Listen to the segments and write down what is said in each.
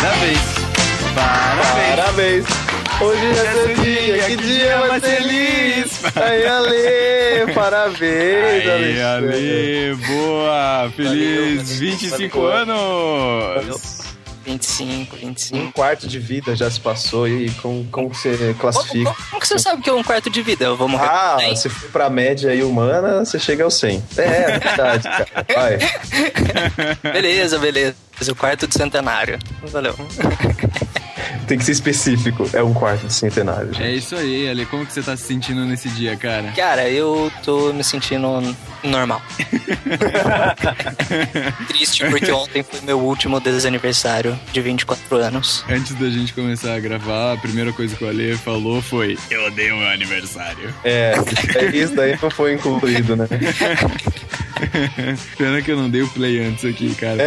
Parabéns! Parabéns! Parabéns! Hoje é seu dia, que dia mais feliz! Aí, Ale! Parabéns, Aí. Ale, boa! Feliz 25 anos! 25, 25. Um quarto de vida já se passou e como, como que você classifica? Como, como que você sabe que é um quarto de vida? Eu vou morrer Ah, com 100. se for pra média aí humana, você chega ao 100. É, é verdade, cara. Vai. Beleza, beleza. O quarto de centenário. Valeu. Tem que ser específico. É um quarto de centenário, gente. É isso aí, Ale. Como que você tá se sentindo nesse dia, cara? Cara, eu tô me sentindo normal. Triste porque ontem foi meu último desaniversário de 24 anos. Antes da gente começar a gravar, a primeira coisa que o Ale falou foi: Eu odeio meu aniversário. É, é, isso daí não foi incluído, né? Pena que eu não dei o play antes aqui, cara.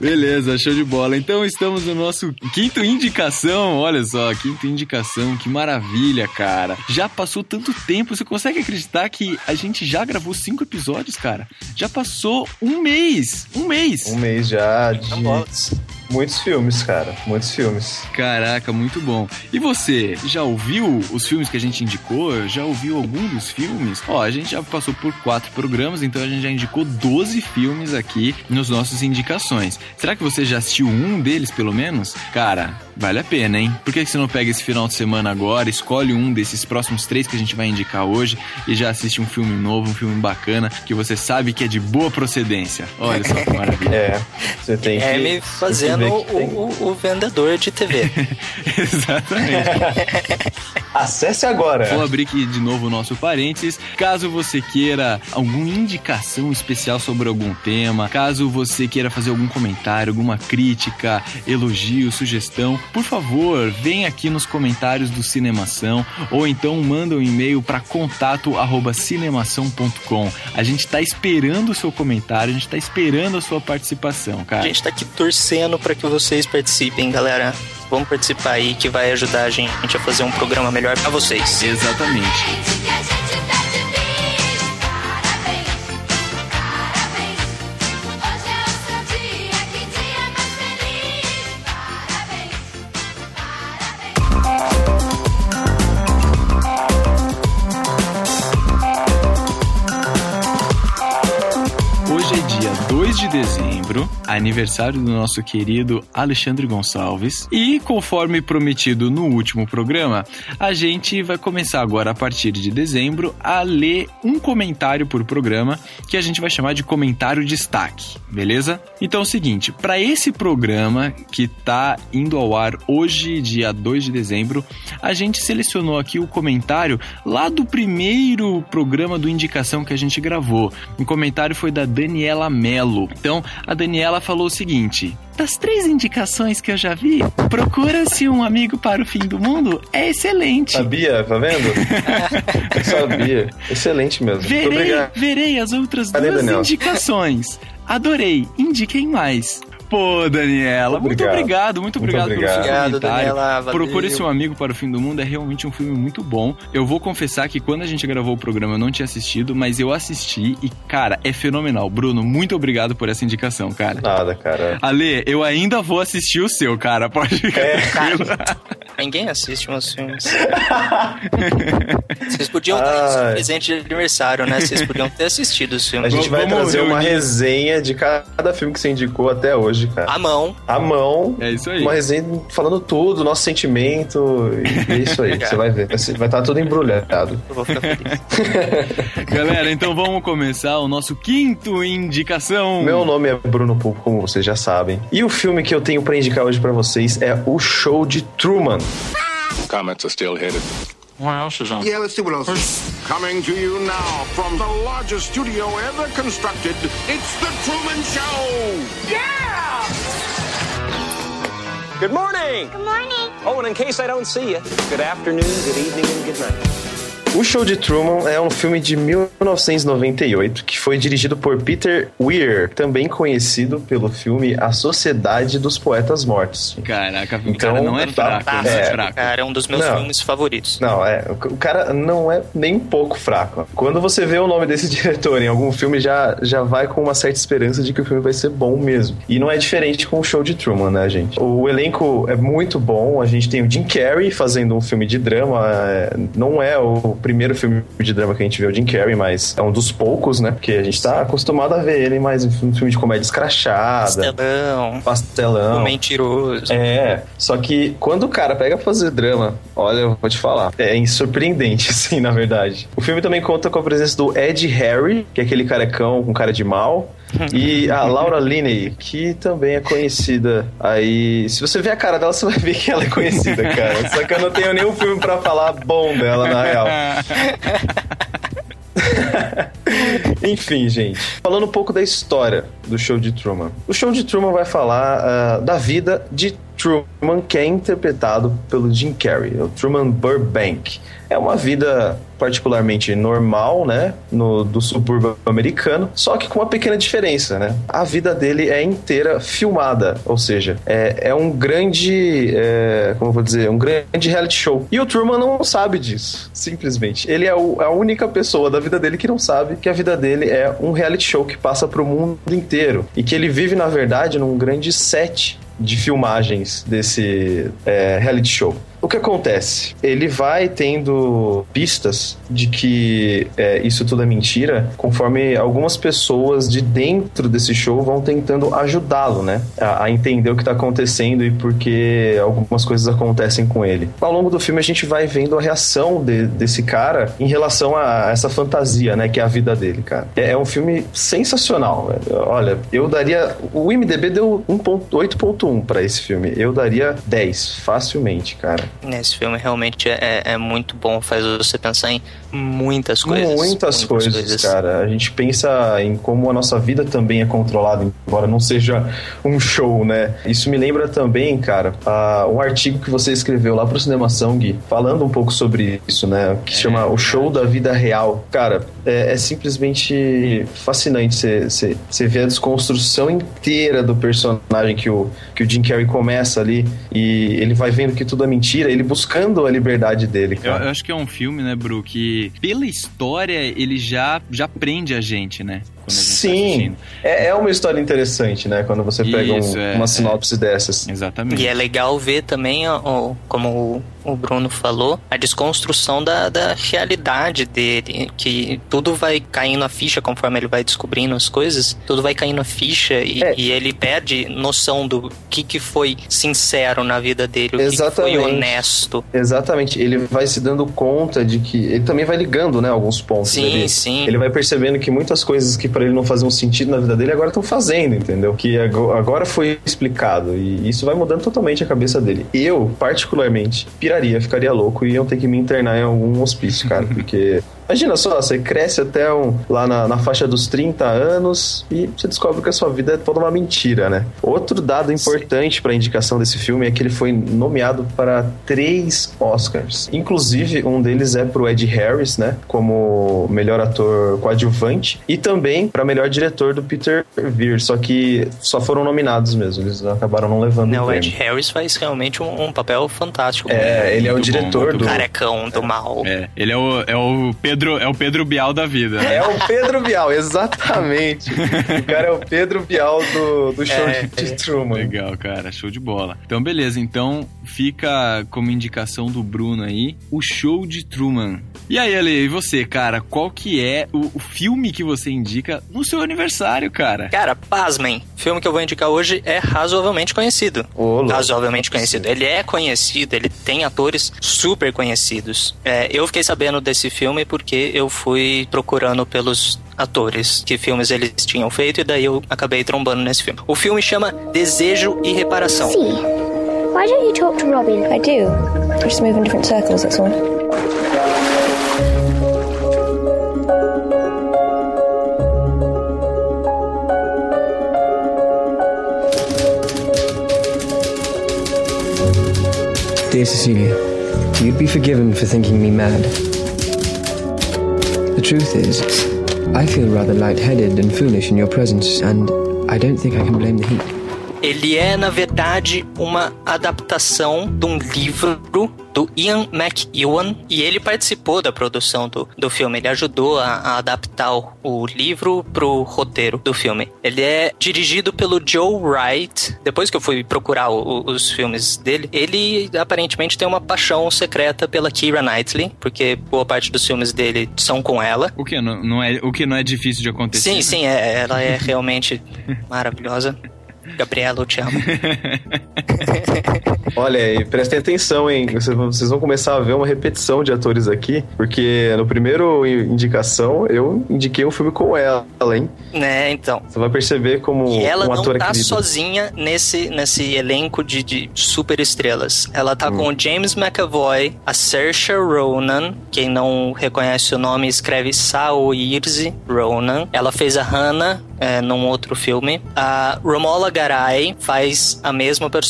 Beleza, show de bola. Então estamos no nosso quinto indicação. Olha só, quinto indicação. Que maravilha, cara. Já passou tanto tempo. Você consegue acreditar que a gente já gravou cinco episódios, cara? Já passou um mês. Um mês. Um mês já de Vamos. Muitos filmes, cara. Muitos filmes. Caraca, muito bom. E você, já ouviu os filmes que a gente indicou? Já ouviu algum dos filmes? Ó, a gente já passou por quatro programas, então a gente já indicou 12 filmes aqui nos nossos indicações. Será que você já assistiu um deles, pelo menos? Cara, vale a pena, hein? Por que você não pega esse final de semana agora, escolhe um desses próximos três que a gente vai indicar hoje e já assiste um filme novo, um filme bacana, que você sabe que é de boa procedência? Olha só que maravilha. É, você tem que. É me fazendo ver o, o- o vendedor de TV. Exatamente. Acesse agora. Vou abrir aqui de novo o nosso parênteses. Caso você queira alguma indicação especial sobre algum tema, caso você queira fazer algum comentário, alguma crítica, elogio, sugestão, por favor, vem aqui nos comentários do Cinemação ou então manda um e-mail para contato@cinemação.com. A gente tá esperando o seu comentário, a gente tá esperando a sua participação, A cara. gente tá aqui torcendo pra que vocês participem, galera. Vamos participar aí que vai ajudar a gente a fazer um programa melhor pra vocês. Exatamente. Tá de bis. Parabéns, parabéns. Hoje o seu dia, que dia mais feliz. Parabéns, parabéns. Hoje dia 2 de dezembro, aniversário do nosso querido Alexandre Gonçalves. E conforme prometido no último programa, a gente vai começar agora a partir de dezembro a ler um comentário por programa que a gente vai chamar de comentário destaque, beleza? Então é o seguinte, para esse programa que tá indo ao ar hoje, dia 2 de dezembro, a gente selecionou aqui o comentário lá do primeiro programa do Indicação que a gente gravou. O comentário foi da Daniela Mello. Então, a Daniela falou o seguinte: Das três indicações que eu já vi, procura-se um amigo para o fim do mundo é excelente. Sabia, tá vendo? Eu sabia. Excelente mesmo. Muito Verei, obrigado. verei as outras Cadê, duas Daniela? indicações. Adorei. Indiquem mais. Pô, Daniela, muito Obrigado. obrigado, muito Muito obrigado, pelo seu obrigado. Daniela. Procure seu amigo para o fim do mundo é realmente um filme muito bom. Eu vou confessar que quando a gente gravou o programa eu não tinha assistido, mas eu assisti e, cara, é fenomenal. Bruno, muito obrigado por essa indicação, cara. Nada, cara. Ale, eu ainda vou assistir o seu, cara. Pode ficar É. tranquilo. Ninguém assiste meus filmes. Vocês podiam dar presente de aniversário, né? Vocês podiam ter assistido os A filmes. gente vai Vamos trazer uma resenha de cada filme que você indicou até hoje, cara. À mão. À mão. É isso aí. Uma resenha falando tudo, nosso sentimento. E é isso aí, você vai ver. Vai estar tá tudo embrulhado. Eu vou ficar feliz. Galera, então vamos começar o nosso quinto indicação. Meu nome é Bruno Pulpo, como vocês já sabem. E o filme que eu tenho pra indicar hoje pra vocês é O Show de Truman. Comets are still headed. Yeah, let's see what else. Coming to you now from the largest studio ever constructed, it's The Truman Show! Good morning. Good morning. Oh, and in case I don't see you, good afternoon, good evening, and good night. O Show de Truman é um filme de 1998 que foi dirigido por Peter Weir, também conhecido pelo filme A Sociedade dos Poetas Mortos. Caraca, o Então, cara não é tá- fraco, Tá, é, É. fraco. Cara, é um dos meus Não. filmes favoritos. Não, é, o cara não é nem um pouco fraco. Quando você vê o nome desse diretor em algum filme, já, já vai com uma certa esperança de que o filme vai ser bom mesmo. E não é diferente com o show de Truman, né, gente? O elenco é muito bom. A gente tem o Jim Carrey fazendo um filme de drama. é, Não é o primeiro filme de drama que a gente vê o Jim Carrey, mas é um dos poucos, né? Porque a gente tá acostumado a ver ele mais em um filme de comédia escrachada, Estelão, o pastelão. mentiroso. É, só que quando o cara pega pra fazer drama, olha, eu vou te falar, é surpreendente, assim, na verdade. O filme também conta com a presença do Ed Harry, que é aquele carecão com cara de mal, e a Laura Linney, que também é conhecida. Aí, se você ver a cara dela, você vai ver que ela é conhecida, cara. Só que eu não tenho nenhum filme pra falar bom dela, na real. Enfim, gente. Falando um pouco da história do show de Truman. O show de Truman vai falar ah, da vida de Truman, que é interpretado pelo Jim Carrey, o Truman Burbank. É uma vida particularmente normal, né, no, do subúrbio americano, só que com uma pequena diferença, né? A vida dele é inteira filmada, ou seja, é, é um grande, é, como eu vou dizer, um grande reality show. E o Truman não sabe disso, simplesmente. Ele é o- a única pessoa da vida dele que não sabe que a vida dele é um reality show que passa pro mundo inteiro e que ele vive, na verdade, num grande set de filmagens desse é, reality show. O que acontece? Ele vai tendo pistas de que é, isso tudo é mentira, conforme algumas pessoas de dentro desse show vão tentando ajudá-lo, né? A, a entender o que tá acontecendo e por que algumas coisas acontecem com ele. Ao longo do filme a gente vai vendo a reação de- desse cara em relação a essa fantasia, né? Que é a vida dele, cara. É, é um filme sensacional. Olha, eu daria. O IMDB deu 1.8.1 pra esse filme. Eu daria 10, facilmente, cara. Esse filme realmente é, é muito bom, faz você pensar em muitas coisas. Muitas, coisas, cara. A gente pensa em como a nossa vida também é controlada, embora não seja um show, né? Isso me lembra também, cara, a- um artigo que você escreveu lá pro Cinemação, Gui, falando um pouco sobre isso, né? Que se chama O Show da Vida Real. Cara, é, é simplesmente fascinante você ver a desconstrução inteira do personagem que o, que o Jim Carrey começa ali e ele vai vendo que tudo é mentira, ele buscando a liberdade dele, Eu, cara. eu acho que é um filme, né, Bru, que pela história ele já, já prende a gente, né? Quando a gente tá Sim, assistindo. é, é uma história interessante, né? Quando você pega um- Isso, é, uma é. sinopse dessas. Exatamente. E é legal ver também, ó, como o, Bruno falou, a desconstrução da, da realidade dele. Que tudo vai caindo a ficha conforme ele vai descobrindo as coisas, tudo vai caindo a ficha e, É. e ele perde noção do que, que foi sincero na vida dele, o que, que Exatamente. foi honesto. Exatamente, ele vai se dando conta de que. Ele também vai ligando, né? Alguns pontos. Sim, ele, sim. Ele vai percebendo que muitas coisas que pra ele não faziam sentido na vida dele agora estão fazendo, entendeu? Que ago- agora foi explicado. E isso vai mudando totalmente a cabeça dele. Eu, particularmente, piraria, ficaria louco e iam ter que me internar em algum hospício, cara. Porque. Imagina só, você cresce até um, lá na, na faixa dos 30 anos e você descobre que a sua vida é toda uma mentira, né? Outro dado importante para a indicação desse filme é que ele foi nomeado para três Oscars. Inclusive, um deles é pro Ed Harris, né? Como melhor ator coadjuvante. E também para melhor diretor do Peter Weir. Só que só foram nominados mesmo. Eles acabaram não levando Né, o Ed. Harris faz realmente um, um papel fantástico. É, ele é o bom, diretor muito do. O carecão do mal. É, ele é o, é o Pedro Pedro, é o Pedro Bial da vida. né? É o Pedro Bial, exatamente. o cara é o Pedro Bial do, do show É, de, de Truman. Legal, cara, show de bola. Então, beleza, então fica como indicação do Bruno aí, o show de Truman. E aí, Ale, e você, cara, qual que é o, o filme que você indica no seu aniversário, cara? Cara, pasmem. O filme que eu vou indicar hoje é razoavelmente conhecido. Ô, razoavelmente conhecido. Ele é conhecido, ele tem atores super conhecidos. É, eu fiquei sabendo desse filme porque eu fui procurando pelos atores, que filmes eles tinham feito, e daí eu acabei trombando nesse filme. O filme chama Desejo e Reparação. See, why don't you talk to Robin? I do. I just move in different circles, that's all. Dear Cecilia, you'd be forgiven for thinking me mad. The truth is, I feel rather light-headed and foolish in your presence, and I don't think I can blame the heat. Ele é, na verdade, uma adaptação de um livro do Ian McEwan e ele participou da produção do, do filme. Ele ajudou a, a adaptar o, o livro pro roteiro do filme. Ele é dirigido pelo Joe Wright. Depois que eu fui procurar o- o- os filmes dele, ele aparentemente tem uma paixão secreta pela Keira Knightley, porque boa parte dos filmes dele são com ela. O que não, não é, o que não é difícil de acontecer? Sim, sim, é, ela é realmente maravilhosa. Gabriela, eu te amo. Olha aí, prestem atenção, hein? Vocês vão- começar a ver uma repetição de atores aqui, porque no primeiro indicação eu indiquei um filme com ela, hein? né, então. Você vai perceber como E ela um não ator é tá querido. sozinha nesse, nesse elenco de, de super estrelas. Ela tá com o James McAvoy, a Saoirse Ronan, quem não reconhece o nome escreve Saoirse Ronan. Ela fez a Hannah é, num outro filme. A Romola Garai faz a mesma personagem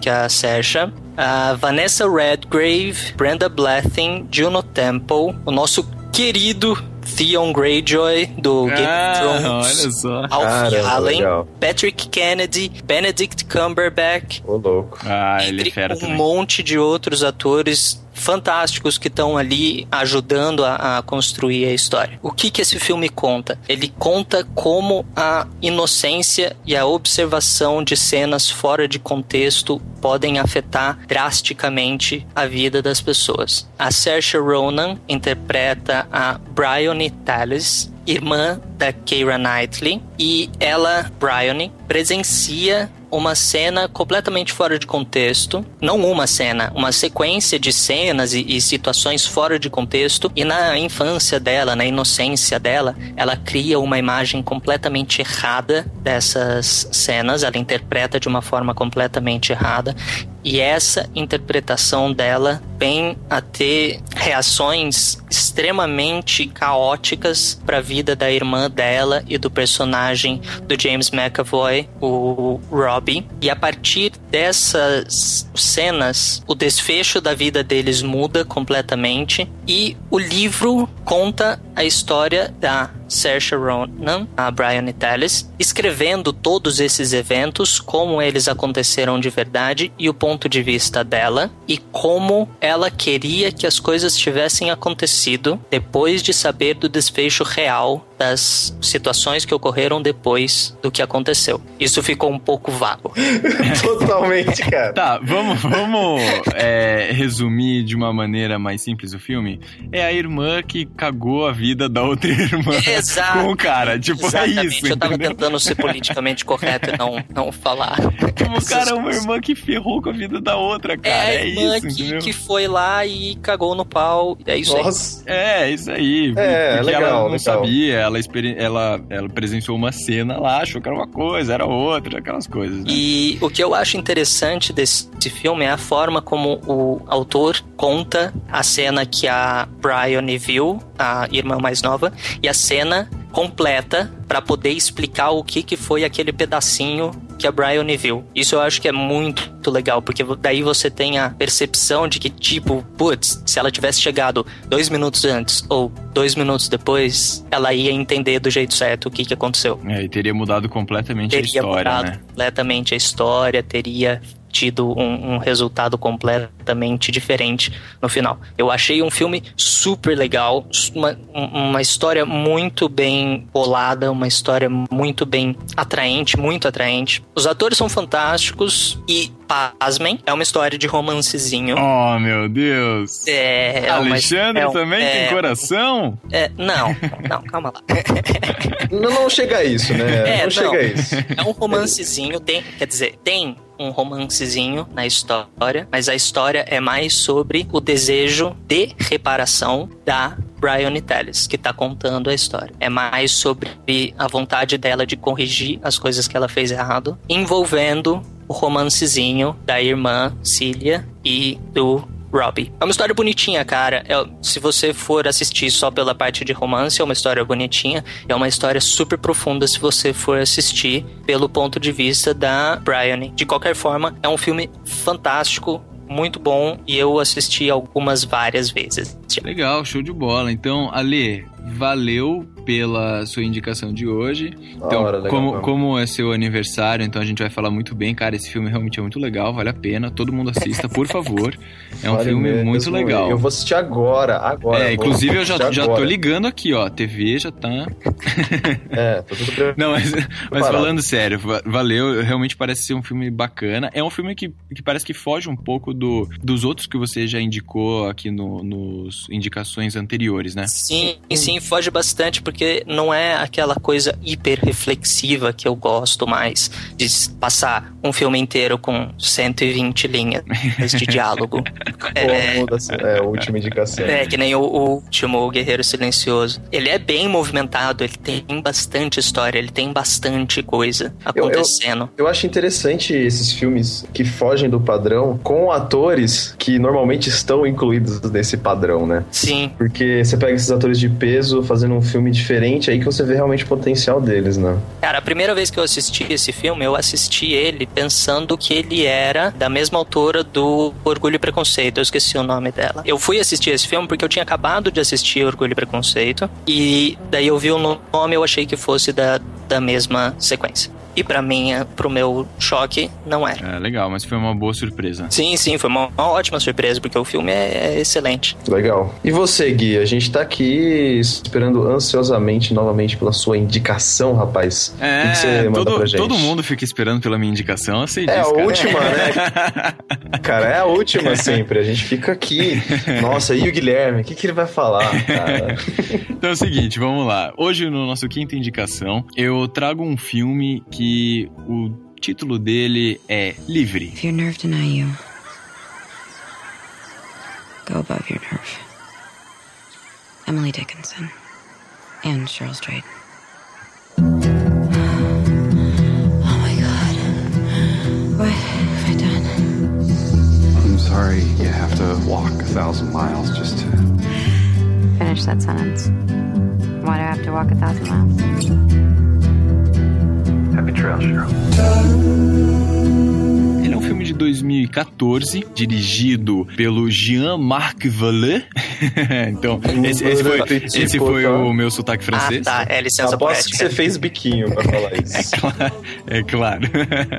que a Saoirse. A Vanessa Redgrave, Brenda Blethyn, Juno Temple, o nosso querido Theon Greyjoy do Game Ah, of Thrones. olha só. Alfie Caramba, Allen, legal. Patrick Kennedy, Benedict Cumberbatch, Ô, louco. Ah, ele é fera um também. monte de outros atores fantásticos que estão ali ajudando a, a construir a história. O que que esse filme conta? Ele conta como a inocência e a observação de cenas fora de contexto podem afetar drasticamente a vida das pessoas. A Saoirse Ronan interpreta a Bryony Tallis, irmã da Keira Knightley, e ela, Bryony, presencia uma cena completamente fora de contexto, não uma cena, uma sequência de cenas e, e situações fora de contexto, e na infância dela, na inocência dela, ela cria uma imagem completamente errada dessas cenas, ela interpreta de uma forma completamente errada, nada e essa interpretação dela vem a ter reações extremamente caóticas para a vida da irmã dela e do personagem do James McAvoy, o Robbie. E a partir dessas cenas, o desfecho da vida deles muda completamente e o livro conta a história da Saoirse Ronan, a Brian Tallis, escrevendo todos esses eventos, como eles aconteceram de verdade e o ponto de vista dela e como ela queria que as coisas tivessem acontecido depois de saber do desfecho real das situações que ocorreram depois do que aconteceu. Isso ficou um pouco vago. Totalmente, cara. Tá, vamos, vamos é, resumir de uma maneira mais simples o filme. É a irmã que cagou a vida da outra irmã Exato. com o cara. Tipo, Exatamente. é isso. Eu tava tentando ser politicamente correto e não, não falar. Tipo, o cara é uma irmã que ferrou com a vida da outra, É cara. a É, irmã isso, que, entendeu? que foi lá e cagou no pau. É isso aí. Nossa. É, isso aí. É, porque legal, ela não legal. sabia, ela, ela, ela presenciou uma cena lá, achou que era uma coisa, era outra, aquelas coisas. Né? E o que eu acho interessante desse filme é a forma como o autor conta a cena que a Bryony viu, a irmã mais nova, e a cena completa para poder explicar o que, que foi aquele pedacinho que a Bryony viu. Isso eu acho que é muito legal, porque daí você tem a percepção de que, tipo, putz, se ela tivesse chegado dois minutos antes ou dois minutos depois, ela ia entender do jeito certo o que, que aconteceu É, e teria mudado completamente teria a história, mudado né? completamente a história, teria tido um, um, resultado completamente diferente no final. Eu achei um filme super legal, uma, uma história muito bem bolada, uma história muito bem atraente, muito atraente. Os atores são fantásticos e pasmem, é uma história de romancezinho. Oh, meu Deus. É. Alexandre é um, também é, tem coração? É, não, não, calma lá. não, não chega a isso, né? É, não, chega a isso. É um romancezinho, tem, quer dizer, tem um romancezinho na história, mas a história é mais sobre o desejo de reparação da Brian Tellis, que tá contando a história. É mais sobre a vontade dela de corrigir as coisas que ela fez errado, envolvendo o romancezinho da irmã Cília e do Robbie. É uma história bonitinha, cara. É, se você for assistir só pela parte de romance, é uma história bonitinha. É uma história super profunda se você for assistir pelo ponto de vista da Brian. De qualquer forma, é um filme fantástico muito bom e eu assisti algumas várias vezes. Legal, show de bola. Então, Ale, valeu pela sua indicação de hoje. Então, hora, legal, como, como é seu aniversário, então a gente vai falar muito bem. Cara, esse filme realmente é muito legal, vale a pena. Todo mundo assista, por favor. É um vale filme mesmo, muito legal. Eu vou assistir agora, agora. É, inclusive eu já, já tô ligando aqui, ó. TV já tá. é, tô tudo preparado. Não, mas, mas falando sério, valeu. Realmente parece ser um filme bacana. É um filme que, que parece que foge um pouco do, dos outros que você já indicou aqui no, nos indicações anteriores, né? Sim, sim, foge bastante, porque porque não é aquela coisa hiper reflexiva que eu gosto mais de passar um filme inteiro com 120 linhas de diálogo. é, é, a última indicação. É, que nem o, o último, o Guerreiro Silencioso. Ele é bem movimentado, ele tem bastante história, ele tem bastante coisa acontecendo. Eu, eu, eu acho interessante esses filmes que fogem do padrão com atores que normalmente estão incluídos nesse padrão, né? Sim. Porque você pega esses atores de peso fazendo um filme diferente aí que você vê realmente o potencial deles, né? Cara, a primeira vez que eu assisti esse filme, eu assisti ele pensando que ele era da mesma autora do Orgulho e Preconceito. Eu esqueci o nome dela. Eu fui assistir esse filme porque eu tinha acabado de assistir Orgulho e Preconceito. E daí eu vi o nome eu achei que fosse da, da mesma sequência. E para mim, pro meu choque, não era. É legal, mas foi uma boa surpresa. Sim, sim, foi uma, uma ótima surpresa, porque o filme é, é, excelente. Legal. E você, Gui? A gente tá aqui esperando ansiosamente novamente pela sua indicação, rapaz. É, o que você manda todo, pra gente? todo mundo fica esperando pela minha indicação, eu sei É disso, a cara. última, né? cara, é a última sempre. A gente fica aqui. Nossa, e o Guilherme? O que, que ele vai falar, cara? então é o seguinte, vamos lá. Hoje, no nosso quinta indicação, eu trago um filme que e o título dele é Livre. If your nerve deny you, go above your nerve. Emily Dickinson and Cheryl Strait. Oh my god. What have I done? I'm sorry you have to walk a thousand miles just to. Finish that sentence. Why do I have to walk a thousand miles? Ele é um filme de 2014, dirigido pelo Jean-Marc Vallée. então, esse, esse, foi, esse foi o meu sotaque francês. Ah, tá. É licença Aposto poética. que você fez biquinho pra falar isso. é claro. É claro.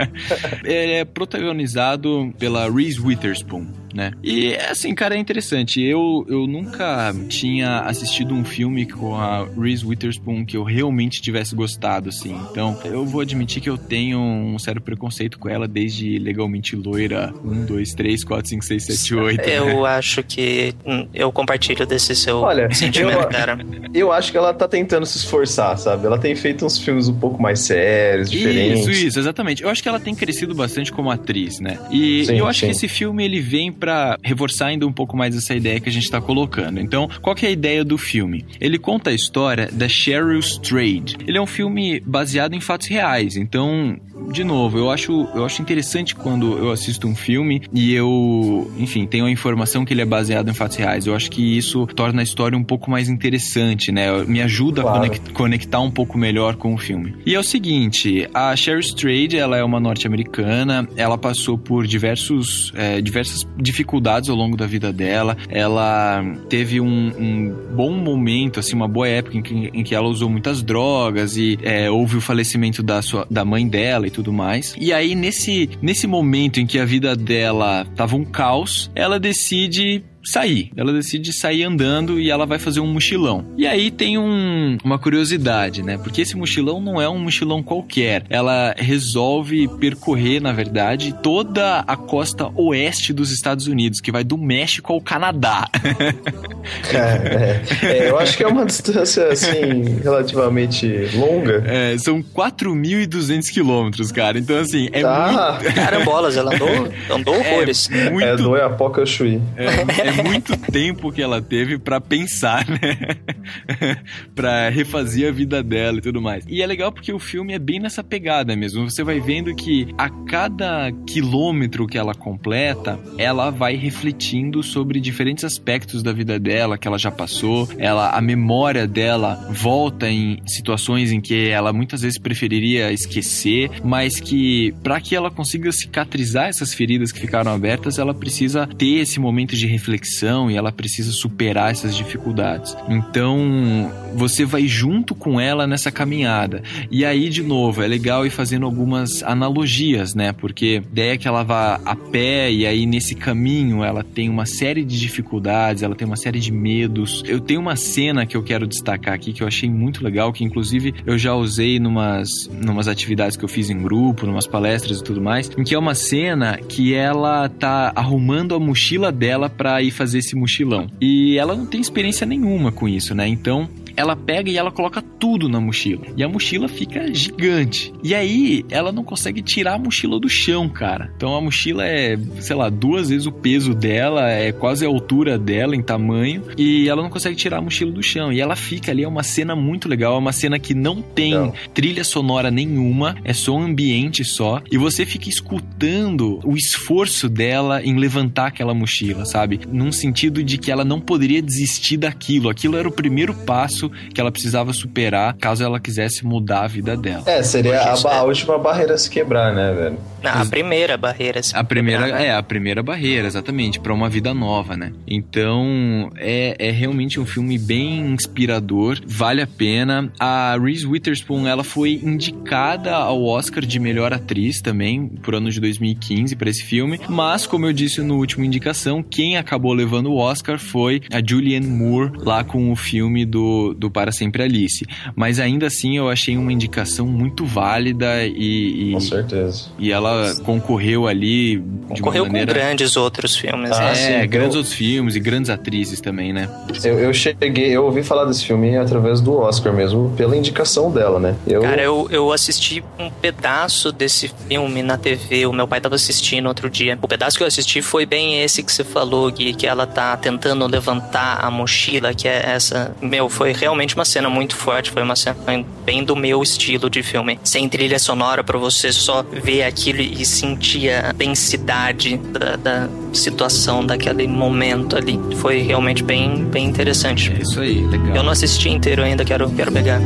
Ele é protagonizado pela Reese Witherspoon né? E assim, cara, é interessante. Eu, eu nunca tinha assistido um filme com a Reese Witherspoon que eu realmente tivesse gostado, assim. Então, eu vou admitir que eu tenho um sério preconceito com ela desde Legalmente Loira 1, 2, 3, 4, 5, 6, 7, 8. Eu né? acho que hum, eu compartilho desse seu Olha, sentimento, eu, cara. Eu acho que ela tá tentando se esforçar, sabe? Ela tem feito uns filmes um pouco mais sérios, diferentes. Isso, isso, exatamente. Eu acho que ela tem crescido bastante como atriz, né? E sim, eu acho sim. que esse filme ele vem para reforçar ainda um pouco mais essa ideia que a gente está colocando. Então, qual que é a ideia do filme? Ele conta a história da Cheryl Strayed. Ele é um filme baseado em fatos reais, então de novo, eu acho, eu acho interessante quando eu assisto um filme e eu, enfim, tenho a informação que ele é baseado em fatos reais. Eu acho que isso torna a história um pouco mais interessante, né? Me ajuda claro. a conectar um pouco melhor com o filme. E é o seguinte, a Cheryl Strayed, ela é uma norte-americana, ela passou por diversos, é, diversas dificuldades ao longo da vida dela. Ela teve um, um bom momento, assim, uma boa época em que, em que ela usou muitas drogas e é, houve o falecimento da, sua, da mãe dela e tudo mais. E aí, nesse, nesse momento em que a vida dela tava um caos, ela decide sair. Ela decide sair andando e ela vai fazer um mochilão. E aí tem um, uma curiosidade, né? Porque esse mochilão não é um mochilão qualquer. Ela resolve percorrer, na verdade, toda a costa oeste dos Estados Unidos, que vai do México ao Canadá. É, é, eu acho que é uma distância, assim, relativamente longa. É, são 4.200 quilômetros, cara. Então, assim, é Tá. muito... Carambolas, ela andou, andou horrores. É muito É do Oiapoque ao Chuí. É, é muito tempo que ela teve pra pensar, né? pra refazer a vida dela e tudo mais. E é legal porque o filme é bem nessa pegada mesmo. Você vai vendo que a cada quilômetro que ela completa, ela vai refletindo sobre diferentes aspectos da vida dela que ela já passou. Ela, a memória dela volta em situações em que ela muitas vezes preferiria esquecer, mas que para que ela consiga cicatrizar essas feridas que ficaram abertas, ela precisa ter esse momento de reflexão e ela precisa superar essas dificuldades. Então, você vai junto com ela nessa caminhada. E aí, de novo, é legal ir fazendo algumas analogias, né? Porque a ideia é que ela vá a pé e aí nesse caminho ela tem uma série de dificuldades, ela tem uma série de medos. Eu tenho uma cena que eu quero destacar aqui que eu achei muito legal, que inclusive eu já usei numas, numas atividades que eu fiz em grupo, numas palestras e tudo mais, em que é uma cena que ela tá arrumando a mochila dela pra ir fazer esse mochilão. E ela não tem experiência nenhuma com isso, né? Então, ela pega e ela coloca tudo na mochila. E a mochila fica gigante. E aí, ela não consegue tirar a mochila do chão, cara. Então a mochila é, sei lá, duas vezes o peso dela, é quase a altura dela em tamanho. E ela não consegue tirar a mochila do chão. E ela fica ali, é uma cena muito legal. É uma cena que não tem Legal. trilha sonora nenhuma, é só um ambiente só. E você fica escutando o esforço dela em levantar aquela mochila, sabe? Num sentido de que ela não poderia desistir daquilo. Aquilo era o primeiro passo que ela precisava superar caso ela quisesse mudar a vida dela. É, seria a, a última barreira a se quebrar, né, velho? Não, a primeira barreira. se A primeira quebrar, né? é a primeira barreira, exatamente, para uma vida nova, né? Então é, é realmente um filme bem inspirador, vale a pena. A Reese Witherspoon ela foi indicada ao Oscar de melhor atriz também por ano de 2015 para esse filme, mas como eu disse no último indicação, quem acabou levando o Oscar foi a Julianne Moore lá com o filme do, do Para Sempre Alice. Mas ainda assim eu achei uma indicação muito válida e, e Com certeza. e ela concorreu ali de Concorreu uma maneira. com grandes outros filmes. Ah, né? é, sim, grandes eu- outros filmes e grandes atrizes também, né? Eu, eu cheguei, eu ouvi falar desse filme através do Oscar mesmo, pela indicação dela, né? Eu, Cara, eu, eu assisti um pedaço desse filme na TV. O meu pai tava assistindo outro dia. O pedaço que eu assisti foi bem esse que você falou, Gui, que ela tá tentando levantar a mochila, que é essa. Meu, foi realmente uma cena muito forte. Foi uma cena bem do meu estilo de filme. Sem trilha sonora pra você só ver aquilo e sentir a densidade da, da situação daquele momento ali. Foi realmente bem, bem interessante. É isso aí, legal. Eu não assisti inteiro ainda, quero, quero pegar.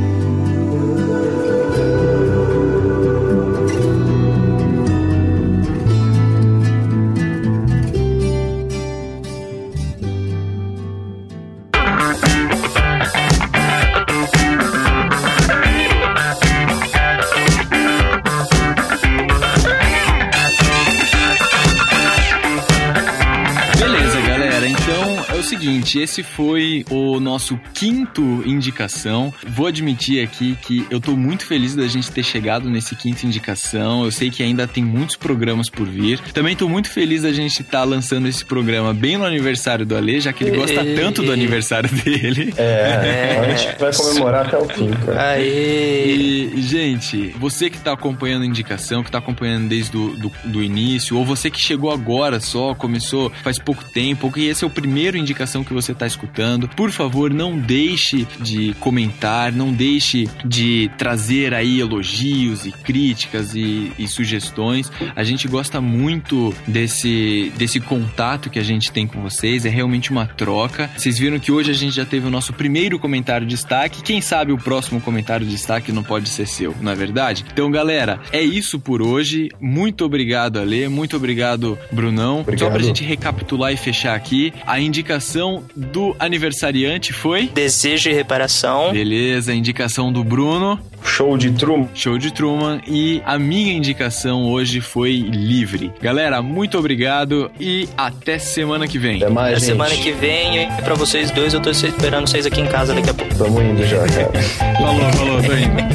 Esse foi o nosso quinto indicação. Vou admitir aqui que eu tô muito feliz da gente ter chegado nesse quinto indicação. Eu sei que ainda tem muitos programas por vir. Também tô muito feliz da gente estar lançando esse programa bem no aniversário do Ale, já que ele gosta tanto do aniversário dele. É, a gente vai comemorar até o fim, cara. Aí. E, gente, você que tá acompanhando a indicação, que tá acompanhando desde do, do, do início, ou você que chegou agora só, começou faz pouco tempo, ou que esse é o primeiro indicação que você tá escutando, por favor, não deixe de comentar, não deixe de trazer aí elogios e críticas e, e sugestões. A gente gosta muito desse, desse contato que a gente tem com vocês, é realmente uma troca. Vocês viram que hoje a gente já teve o nosso primeiro comentário de destaque. Quem sabe o próximo comentário de destaque não pode ser seu, não é verdade? Então, galera, é isso por hoje. Muito obrigado, Ale. Muito obrigado, Brunão. Obrigado. Só pra gente recapitular e fechar aqui, a indicação do aniversariante foi? Desejo e reparação. Beleza, indicação do Bruno. Show de Truman. Show de Truman. E a minha indicação hoje foi Livre. Galera, muito obrigado e até semana que vem. Até mais, Na gente. semana que vem, e pra vocês dois, eu tô esperando vocês aqui em casa daqui a pouco. Tamo indo já, cara. Falou, falou, tô indo.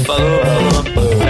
Falou, falou. Até